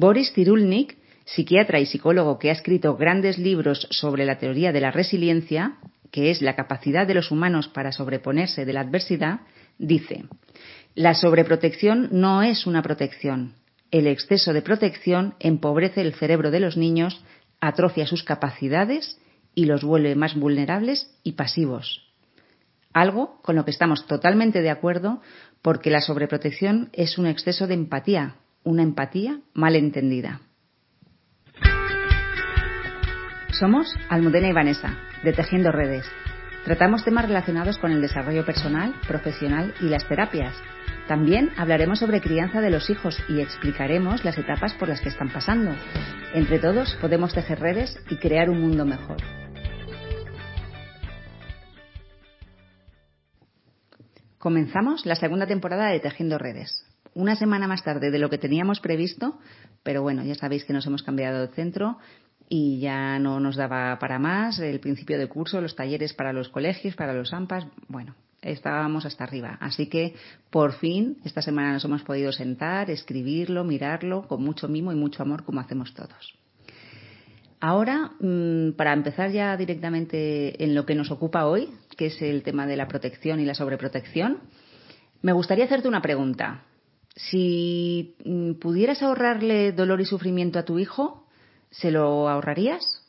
Boris Cyrulnik, psiquiatra y psicólogo que ha escrito grandes libros sobre la teoría de la resiliencia, que es la capacidad de los humanos para sobreponerse de la adversidad, dice, la sobreprotección no es una protección. El exceso de protección empobrece el cerebro de los niños, atrofia sus capacidades y los vuelve más vulnerables y pasivos. Algo con lo que estamos totalmente de acuerdo porque la sobreprotección es un exceso de empatía, una empatía mal entendida. Somos Almudena y Vanessa, de Tejiendo Redes. Tratamos temas relacionados con el desarrollo personal, profesional y las terapias. También hablaremos sobre crianza de los hijos y explicaremos las etapas por las que están pasando. Entre todos podemos tejer redes y crear un mundo mejor. Comenzamos la segunda temporada de Tejiendo Redes. Una semana más tarde de lo que teníamos previsto, pero bueno, ya sabéis que nos hemos cambiado de centro y ya no nos daba para más el principio de curso, los talleres para los colegios, para los AMPAs, bueno, estábamos hasta arriba. Así que por fin esta semana nos hemos podido sentar, escribirlo, mirarlo con mucho mimo y mucho amor como hacemos todos. Ahora, mm, para empezar ya directamente en lo que nos ocupa hoy, que es el tema de la protección y la sobreprotección, me gustaría hacerte una pregunta. Si mm, pudieras ahorrarle dolor y sufrimiento a tu hijo, ¿se lo ahorrarías?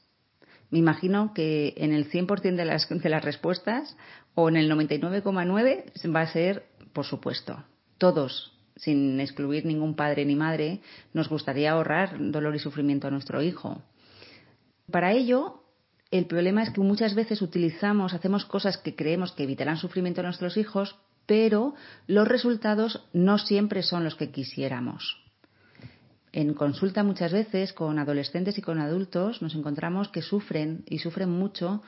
Me imagino que en el 100% de las, de las respuestas o en el 99,9 va a ser, por supuesto, todos, sin excluir ningún padre ni madre, nos gustaría ahorrar dolor y sufrimiento a nuestro hijo. Para ello, el problema es que muchas veces utilizamos, hacemos cosas que creemos que evitarán sufrimiento a nuestros hijos, pero los resultados no siempre son los que quisiéramos. En consulta muchas veces con adolescentes y con adultos nos encontramos que sufren y sufren mucho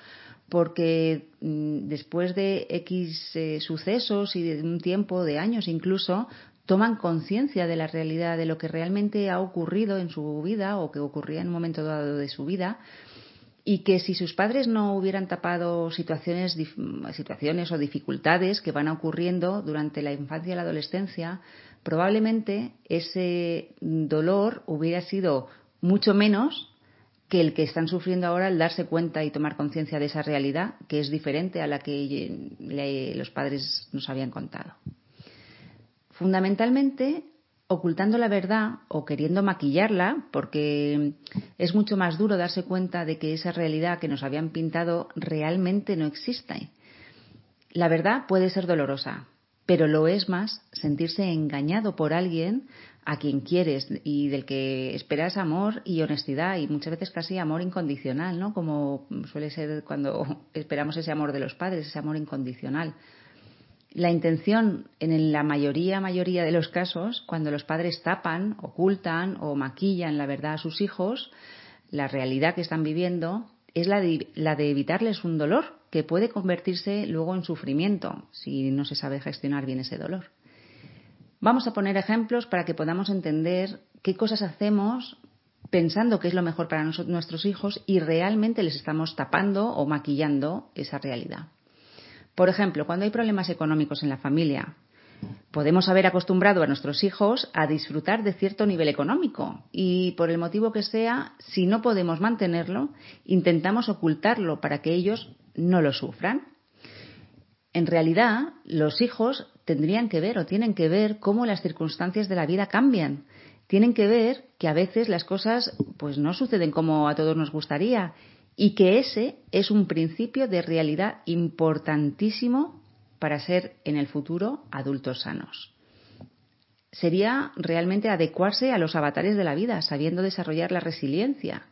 porque mm, después de X eh, sucesos y de un tiempo, de años incluso, toman conciencia de la realidad, de lo que realmente ha ocurrido en su vida o que ocurría en un momento dado de su vida y que si sus padres no hubieran tapado situaciones, situaciones o dificultades que van ocurriendo durante la infancia y la adolescencia, probablemente ese dolor hubiera sido mucho menos que el que están sufriendo ahora al darse cuenta y tomar conciencia de esa realidad que es diferente a la que los padres nos habían contado. Fundamentalmente, ocultando la verdad o queriendo maquillarla, porque es mucho más duro darse cuenta de que esa realidad que nos habían pintado realmente no existe. La verdad puede ser dolorosa, pero lo es más sentirse engañado por alguien a quien quieres y del que esperas amor y honestidad y muchas veces casi amor incondicional, ¿no? Como suele ser cuando esperamos ese amor de los padres, ese amor incondicional. La intención, en la mayoría, mayoría de los casos, cuando los padres tapan, ocultan o maquillan la verdad a sus hijos, la realidad que están viviendo es la de, la de evitarles un dolor que puede convertirse luego en sufrimiento si no se sabe gestionar bien ese dolor. Vamos a poner ejemplos para que podamos entender qué cosas hacemos pensando que es lo mejor para nuestros hijos y realmente les estamos tapando o maquillando esa realidad. Por ejemplo, cuando hay problemas económicos en la familia, podemos haber acostumbrado a nuestros hijos a disfrutar de cierto nivel económico y por el motivo que sea, si no podemos mantenerlo, intentamos ocultarlo para que ellos no lo sufran. En realidad, los hijos tendrían que ver o tienen que ver cómo las circunstancias de la vida cambian. Tienen que ver que a veces las cosas pues no suceden como a todos nos gustaría y que ese es un principio de realidad importantísimo para ser en el futuro adultos sanos. Sería realmente adecuarse a los avatares de la vida, sabiendo desarrollar la resiliencia.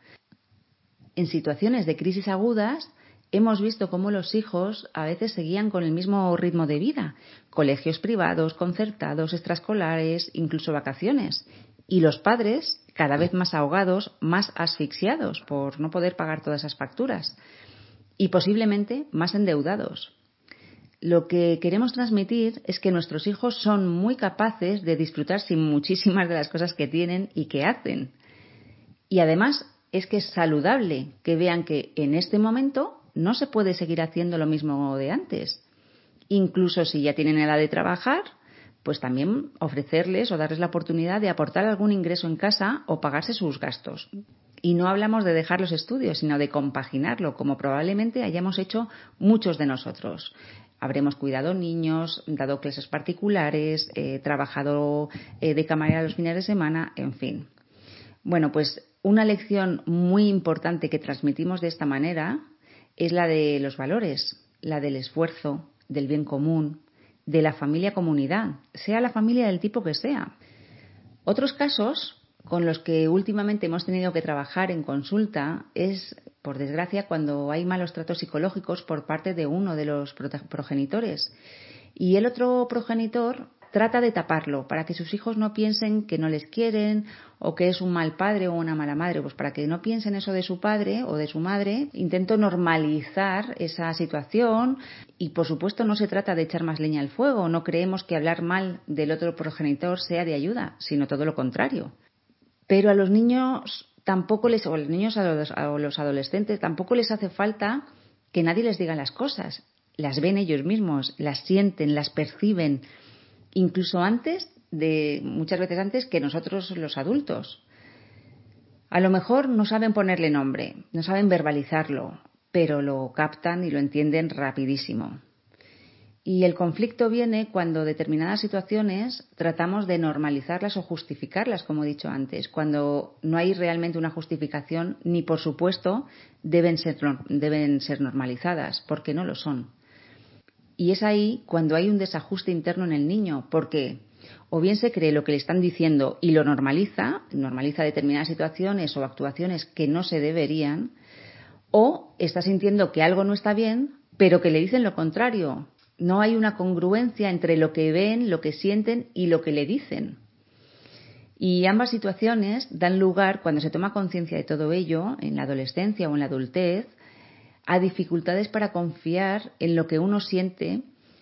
En situaciones de crisis agudas, hemos visto cómo los hijos a veces seguían con el mismo ritmo de vida, colegios privados, concertados, extraescolares, incluso vacaciones, y los padres cada vez más ahogados, más asfixiados por no poder pagar todas esas facturas y posiblemente más endeudados. Lo que queremos transmitir es que nuestros hijos son muy capaces de disfrutar sin muchísimas de las cosas que tienen y que hacen. Y además es que es saludable que vean que en este momento no se puede seguir haciendo lo mismo de antes. Incluso si ya tienen edad de trabajar, pues también ofrecerles o darles la oportunidad de aportar algún ingreso en casa o pagarse sus gastos. Y no hablamos de dejar los estudios, sino de compaginarlo, como probablemente hayamos hecho muchos de nosotros. Habremos cuidado niños, dado clases particulares, eh, trabajado eh, de camarera los fines de semana, en fin. Bueno, pues una lección muy importante que transmitimos de esta manera es la de los valores, la del esfuerzo, del bien común, de la familia comunidad, sea la familia del tipo que sea. Otros casos con los que últimamente hemos tenido que trabajar en consulta es, por desgracia, cuando hay malos tratos psicológicos por parte de uno de los progenitores. Y el otro progenitor trata de taparlo para que sus hijos no piensen que no les quieren o que es un mal padre o una mala madre. Pues para que no piensen eso de su padre o de su madre, intento normalizar esa situación y por supuesto no se trata de echar más leña al fuego. No creemos que hablar mal del otro progenitor sea de ayuda, sino todo lo contrario. Pero a los niños tampoco les, o a los niños a los, adolescentes tampoco les hace falta que nadie les diga las cosas. Las ven ellos mismos, las sienten, las perciben incluso antes de, muchas veces antes que nosotros los adultos. A lo mejor no saben ponerle nombre, no saben verbalizarlo, pero lo captan y lo entienden rapidísimo. Y el conflicto viene cuando determinadas situaciones tratamos de normalizarlas o justificarlas, como he dicho antes, cuando no hay realmente una justificación ni, por supuesto, deben ser, deben ser normalizadas, porque no lo son. Y es ahí cuando hay un desajuste interno en el niño, porque o bien se cree lo que le están diciendo y lo normaliza, normaliza determinadas situaciones o actuaciones que no se deberían, o está sintiendo que algo no está bien, pero que le dicen lo contrario. No hay una congruencia entre lo que ven, lo que sienten y lo que le dicen. Y ambas situaciones dan lugar, cuando se toma conciencia de todo ello, en la adolescencia o en la adultez, a dificultades para confiar en lo que uno siente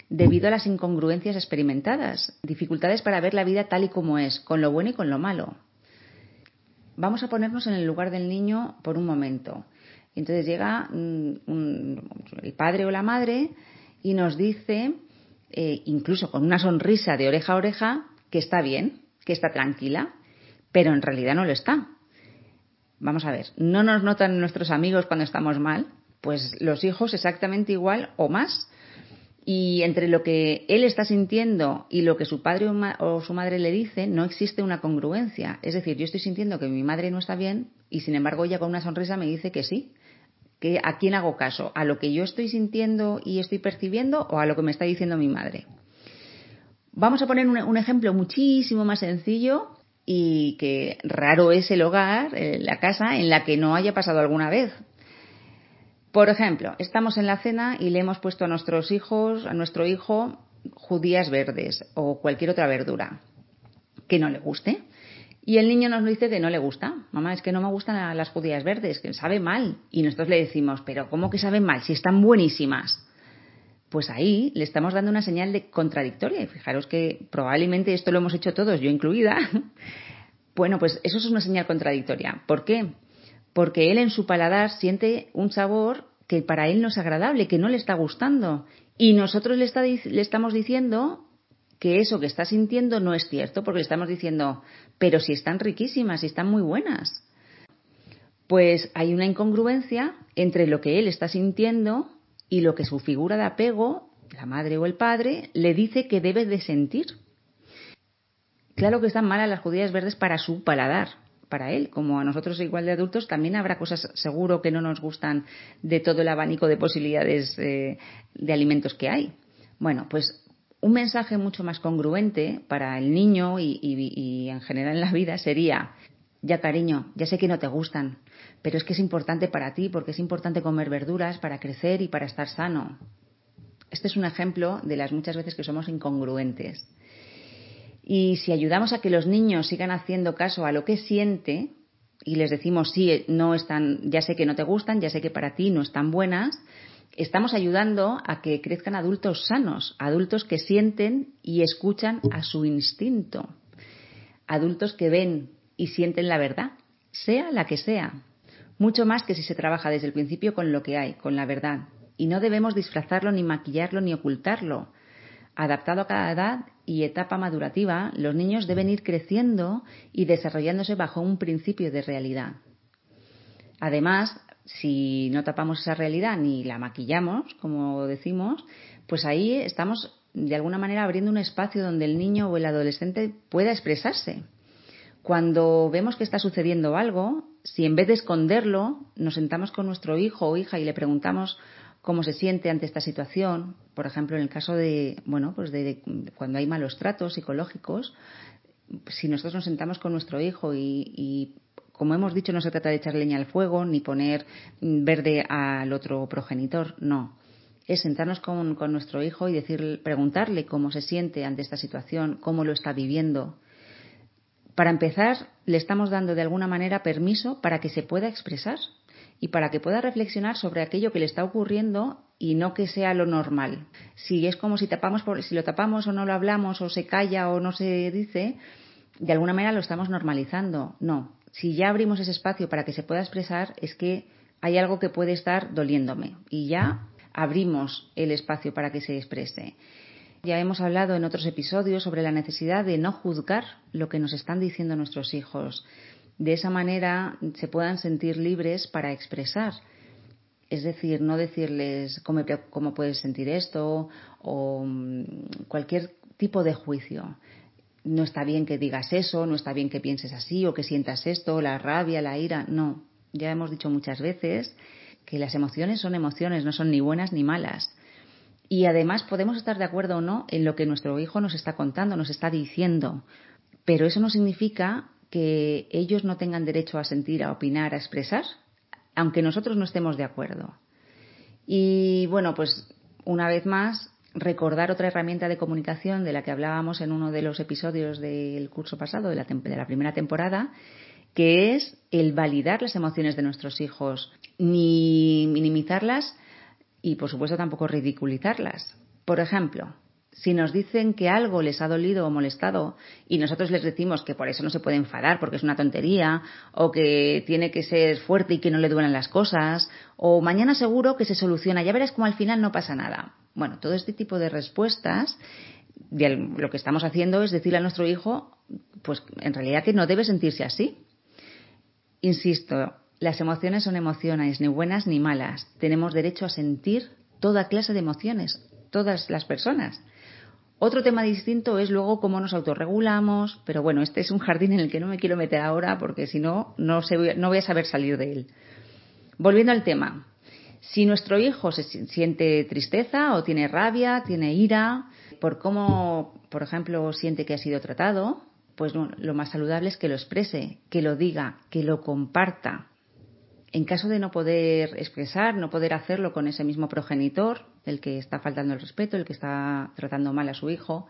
debido a las incongruencias experimentadas, dificultades para ver la vida tal y como es, con lo bueno y con lo malo. Vamos a ponernos en el lugar del niño por un momento. Entonces llega mm, el padre o la madre y nos dice, eh, incluso con una sonrisa de oreja a oreja, que está bien, que está tranquila, pero en realidad no lo está. Vamos a ver, no nos notan nuestros amigos cuando estamos mal, pues los hijos exactamente igual o más. Y entre lo que él está sintiendo y lo que su padre o su madre le dice, no existe una congruencia. Es decir, yo estoy sintiendo que mi madre no está bien y sin embargo ella con una sonrisa me dice que sí. Que ¿A quién hago caso? ¿A lo que yo estoy sintiendo y estoy percibiendo o a lo que me está diciendo mi madre? Vamos a poner un, ejemplo muchísimo más sencillo y que raro es el hogar, eh, la casa, en la que no haya pasado alguna vez. Por ejemplo, estamos en la cena y le hemos puesto a nuestros hijos, a nuestro hijo, judías verdes o cualquier otra verdura que no le guste. Y el niño nos dice que no le gusta. Mamá, es que no me gustan las judías verdes, que sabe mal. Y nosotros le decimos, pero ¿cómo que saben mal? Si están buenísimas. Pues ahí le estamos dando una señal de contradictoria. Fijaros que probablemente esto lo hemos hecho todos, yo incluida. Bueno, pues eso es una señal contradictoria. ¿Por qué? Porque él en su paladar siente un sabor que para él no es agradable, que no le está gustando. Y nosotros le, le estamos diciendo que eso que está sintiendo no es cierto, porque le estamos diciendo, pero si están riquísimas, si están muy buenas. Pues hay una incongruencia entre lo que él está sintiendo y lo que su figura de apego, la madre o el padre, le dice que debe de sentir. Claro que están malas las judías verdes para su paladar, para él, como a nosotros igual de adultos, también habrá cosas seguro que no nos gustan de todo el abanico de posibilidades eh, de alimentos que hay. Bueno, pues un mensaje mucho más congruente para el niño y, y en general en la vida sería, ya cariño, ya sé que no te gustan, pero es que es importante para ti porque es importante comer verduras para crecer y para estar sano. Este es un ejemplo de las muchas veces que somos incongruentes. Y si ayudamos a que los niños sigan haciendo caso a lo que siente y les decimos, sí, no están, ya sé que no te gustan, ya sé que para ti no están buenas, estamos ayudando a que crezcan adultos sanos, adultos que sienten y escuchan a su instinto, adultos que ven y sienten la verdad, sea la que sea, mucho más que si se trabaja desde el principio con lo que hay, con la verdad. Y no debemos disfrazarlo, ni maquillarlo, ni ocultarlo. Adaptado a cada edad y etapa madurativa, los niños deben ir creciendo y desarrollándose bajo un principio de realidad. Además, si no tapamos esa realidad ni la maquillamos, como decimos, pues ahí estamos de alguna manera abriendo un espacio donde el niño o el adolescente pueda expresarse. Cuando vemos que está sucediendo algo, si en vez de esconderlo nos sentamos con nuestro hijo o hija y le preguntamos cómo se siente ante esta situación, por ejemplo, en el caso de, bueno, pues de, cuando hay malos tratos psicológicos, si nosotros nos sentamos con nuestro hijo y, y como hemos dicho, no se trata de echar leña al fuego ni poner verde al otro progenitor, no. Es sentarnos con, nuestro hijo y decir, preguntarle cómo se siente ante esta situación, cómo lo está viviendo. Para empezar, le estamos dando de alguna manera permiso para que se pueda expresar y para que pueda reflexionar sobre aquello que le está ocurriendo y no que sea lo normal. Si es como si tapamos por, si lo tapamos o no lo hablamos o se calla o no se dice, de alguna manera lo estamos normalizando. No, si ya abrimos ese espacio para que se pueda expresar es que hay algo que puede estar doliéndome y ya abrimos el espacio para que se exprese. Ya hemos hablado en otros episodios sobre la necesidad de no juzgar lo que nos están diciendo nuestros hijos, de esa manera se puedan sentir libres para expresar. Es decir, no decirles cómo, cómo puedes sentir esto o mm, cualquier tipo de juicio. No está bien que digas eso, no está bien que pienses así o que sientas esto, la rabia, la ira. No, ya hemos dicho muchas veces que las emociones son emociones, no son ni buenas ni malas. Y además podemos estar de acuerdo o no en lo que nuestro hijo nos está contando, nos está diciendo, pero eso no significa que ellos no tengan derecho a sentir, a opinar, a expresar, aunque nosotros no estemos de acuerdo. Y bueno, pues una vez más, recordar otra herramienta de comunicación de la que hablábamos en uno de los episodios del curso pasado, de la, de la primera temporada, que es el validar las emociones de nuestros hijos, ni minimizarlas y, por supuesto, tampoco ridiculizarlas. Por ejemplo, si nos dicen que algo les ha dolido o molestado y nosotros les decimos que por eso no se puede enfadar porque es una tontería o que tiene que ser fuerte y que no le duelen las cosas o mañana seguro que se soluciona, ya verás como al final no pasa nada. Bueno, todo este tipo de respuestas lo que estamos haciendo es decirle a nuestro hijo pues en realidad que no debe sentirse así. Insisto, las emociones son emociones, ni buenas ni malas. Tenemos derecho a sentir toda clase de emociones, todas las personas. Otro tema distinto es luego cómo nos autorregulamos, pero bueno, este es un jardín en el que no me quiero meter ahora porque si no, no, no voy a saber salir de él. Volviendo al tema, si nuestro hijo se siente tristeza o tiene rabia, tiene ira, por cómo, por ejemplo, siente que ha sido tratado, pues lo más saludable es que lo exprese, que lo diga, que lo comparta. En caso de no poder expresar, no poder hacerlo con ese mismo progenitor, el que está faltando el respeto, el que está tratando mal a su hijo,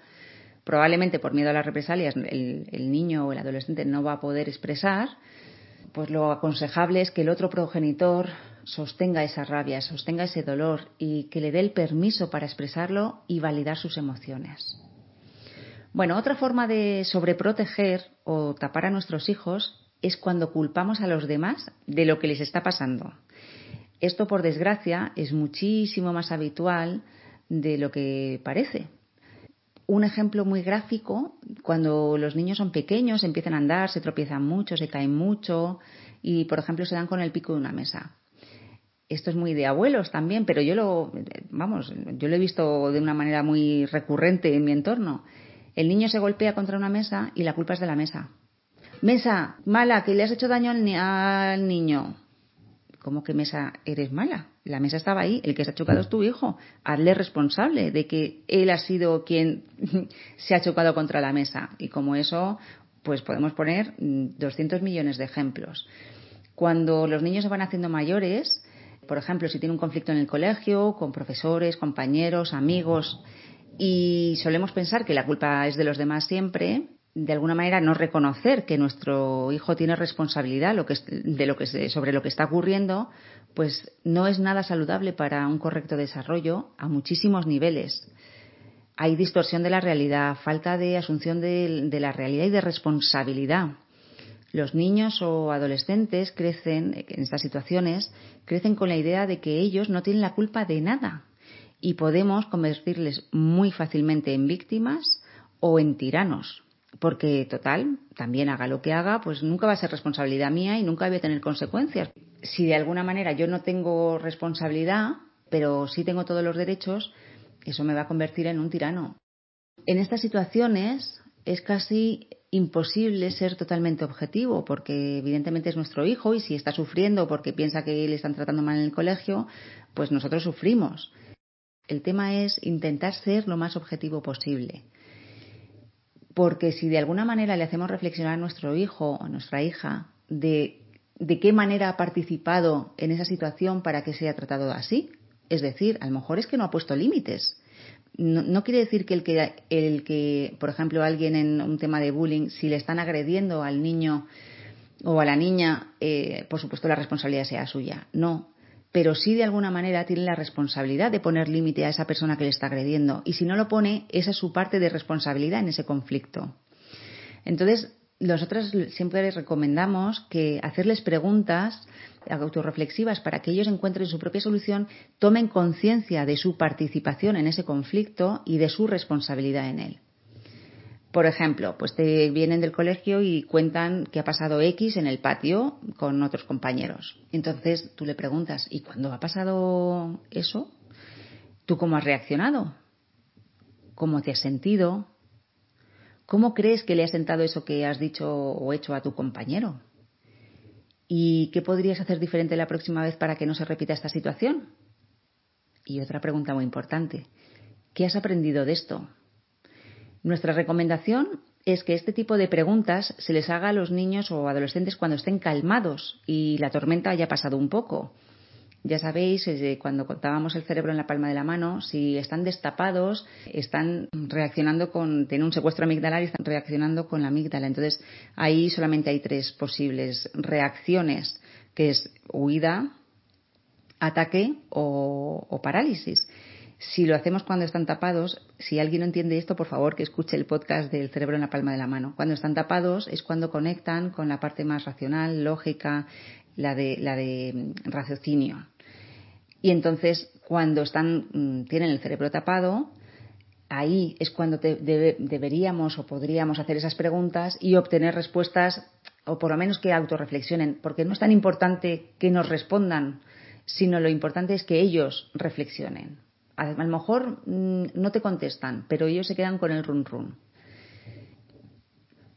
probablemente por miedo a las represalias el, niño o el adolescente no va a poder expresar, pues lo aconsejable es que el otro progenitor sostenga esa rabia, sostenga ese dolor y que le dé el permiso para expresarlo y validar sus emociones. Bueno, otra forma de sobreproteger o tapar a nuestros hijos es cuando culpamos a los demás de lo que les está pasando. Esto, por desgracia, es muchísimo más habitual de lo que parece. Un ejemplo muy gráfico, cuando los niños son pequeños, empiezan a andar, se tropiezan mucho, se caen mucho y, por ejemplo, se dan con el pico de una mesa. Esto es muy de abuelos también, pero yo lo, vamos, yo lo he visto de una manera muy recurrente en mi entorno. El niño se golpea contra una mesa y la culpa es de la mesa. Mesa, mala, que le has hecho daño al, niño. ¿Cómo que mesa eres mala? La mesa estaba ahí, el que se ha chocado es tu hijo. Hazle responsable de que él ha sido quien se ha chocado contra la mesa. Y como eso, pues podemos poner 200 millones de ejemplos. Cuando los niños se van haciendo mayores, por ejemplo, si tiene un conflicto en el colegio, con profesores, compañeros, amigos, y solemos pensar que la culpa es de los demás siempre, de alguna manera no reconocer que nuestro hijo tiene responsabilidad de lo que sobre lo que está ocurriendo, pues no es nada saludable para un correcto desarrollo a muchísimos niveles. Hay distorsión de la realidad, falta de asunción de la realidad y de responsabilidad. Los niños o adolescentes crecen en estas situaciones, crecen con la idea de que ellos no tienen la culpa de nada y podemos convertirles muy fácilmente en víctimas o en tiranos. Porque, total, también haga lo que haga, pues nunca va a ser responsabilidad mía y nunca voy a tener consecuencias. Si de alguna manera yo no tengo responsabilidad, pero sí tengo todos los derechos, eso me va a convertir en un tirano. En estas situaciones es casi imposible ser totalmente objetivo, porque evidentemente es nuestro hijo y si está sufriendo porque piensa que le están tratando mal en el colegio, pues nosotros sufrimos. El tema es intentar ser lo más objetivo posible. Porque si de alguna manera le hacemos reflexionar a nuestro hijo o a nuestra hija de, de qué manera ha participado en esa situación para que sea tratado así, es decir, a lo mejor es que no ha puesto límites. No, quiere decir que el, que el que, por ejemplo, alguien en un tema de bullying, si le están agrediendo al niño o a la niña, eh, por supuesto la responsabilidad sea suya. No, pero sí de alguna manera tiene la responsabilidad de poner límite a esa persona que le está agrediendo. Y si no lo pone, esa es su parte de responsabilidad en ese conflicto. Entonces, nosotros siempre les recomendamos que hacerles preguntas autorreflexivas para que ellos encuentren su propia solución, tomen conciencia de su participación en ese conflicto y de su responsabilidad en él. Por ejemplo, pues te vienen del colegio y cuentan que ha pasado X en el patio con otros compañeros. Entonces tú le preguntas, ¿y cuando ha pasado eso? ¿Tú cómo has reaccionado? ¿Cómo te has sentido? ¿Cómo crees que le ha sentado eso que has dicho o hecho a tu compañero? ¿Y qué podrías hacer diferente la próxima vez para que no se repita esta situación? Y otra pregunta muy importante. ¿Qué has aprendido de esto? Nuestra recomendación es que este tipo de preguntas se les haga a los niños o adolescentes cuando estén calmados y la tormenta haya pasado un poco. Ya sabéis, cuando contábamos el cerebro en la palma de la mano, si están destapados, están reaccionando con, tienen un secuestro amigdalar y están reaccionando con la amígdala. Entonces, ahí solamente hay tres posibles reacciones, que es huida, ataque o, o parálisis. Si lo hacemos cuando están tapados, si alguien no entiende esto, por favor que escuche el podcast del cerebro en la palma de la mano. Cuando están tapados es cuando conectan con la parte más racional, lógica, la de, la de raciocinio. Y entonces, cuando están, mm, tienen el cerebro tapado, ahí es cuando deberíamos o podríamos hacer esas preguntas y obtener respuestas, o por lo menos que autorreflexionen, porque no es tan importante que nos respondan, sino lo importante es que ellos reflexionen. A lo mejor mm, no te contestan, pero ellos se quedan con el run run.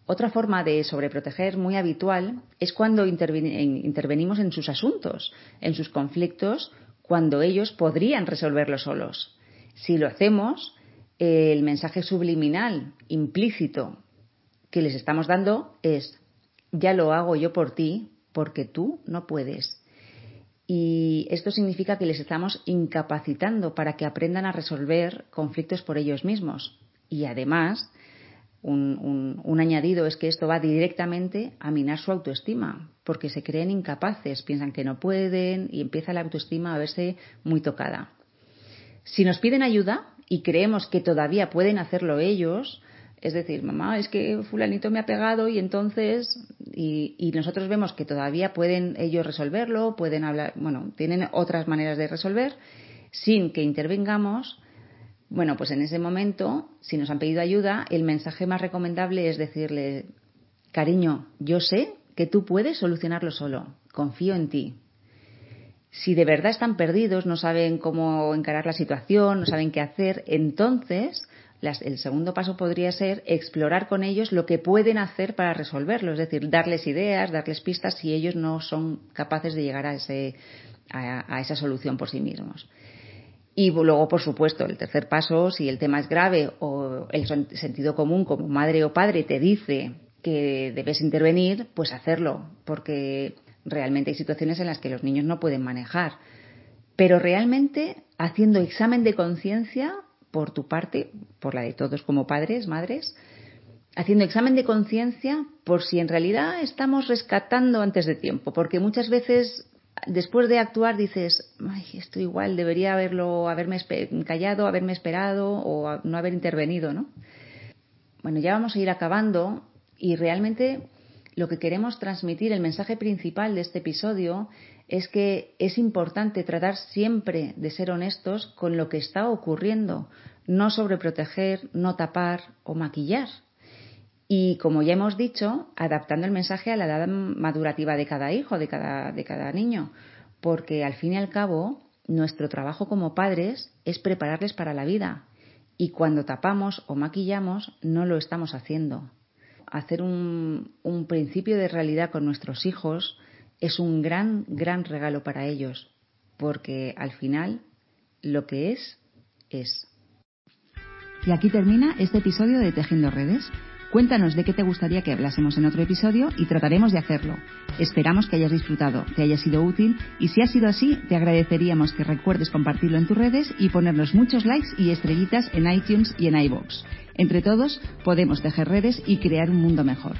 Otra forma de sobreproteger muy habitual es cuando intervenimos en sus asuntos, en sus conflictos cuando ellos podrían resolverlo solos. Si lo hacemos, el mensaje subliminal, implícito, que les estamos dando es, ya lo hago yo por ti porque tú no puedes. Y esto significa que les estamos incapacitando para que aprendan a resolver conflictos por ellos mismos. Y además, un, añadido es que esto va directamente a minar su autoestima, porque se creen incapaces, piensan que no pueden y empieza la autoestima a verse muy tocada. Si nos piden ayuda y creemos que todavía pueden hacerlo ellos, es decir, mamá, es que fulanito me ha pegado y entonces, y, nosotros vemos que todavía pueden ellos resolverlo, pueden hablar, bueno, tienen otras maneras de resolver, sin que intervengamos, bueno, pues en ese momento, si nos han pedido ayuda, el mensaje más recomendable es decirle, cariño, yo sé que tú puedes solucionarlo solo, confío en ti. Si de verdad están perdidos, no saben cómo encarar la situación, no saben qué hacer, entonces el segundo paso podría ser explorar con ellos lo que pueden hacer para resolverlo, es decir, darles ideas, darles pistas si ellos no son capaces de llegar a, ese, a esa solución por sí mismos. Y luego, por supuesto, el tercer paso, si el tema es grave o el sentido común como madre o padre te dice que debes intervenir, pues hacerlo, porque realmente hay situaciones en las que los niños no pueden manejar. Pero realmente haciendo examen de conciencia por tu parte, por la de todos como padres, madres, haciendo examen de conciencia por si en realidad estamos rescatando antes de tiempo, porque muchas veces después de actuar dices, Ay, esto igual debería haberlo, haberme callado, haberme esperado o no haber intervenido, ¿no? Bueno, ya vamos a ir acabando y realmente lo que queremos transmitir, el mensaje principal de este episodio, es que es importante tratar siempre de ser honestos con lo que está ocurriendo, no sobreproteger, no tapar o maquillar. Y como ya hemos dicho, adaptando el mensaje a la edad madurativa de cada hijo, de cada, de cada niño, porque al fin y al cabo nuestro trabajo como padres es prepararles para la vida y cuando tapamos o maquillamos no lo estamos haciendo. Hacer un, un principio de realidad con nuestros hijos es un gran, gran regalo para ellos, porque al final lo que es, es. Y aquí termina este episodio de Tejiendo Redes. Cuéntanos de qué te gustaría que hablásemos en otro episodio y trataremos de hacerlo. Esperamos que hayas disfrutado, que haya sido útil y si ha sido así, te agradeceríamos que recuerdes compartirlo en tus redes y ponernos muchos likes y estrellitas en iTunes y en iBox. Entre todos podemos tejer redes y crear un mundo mejor.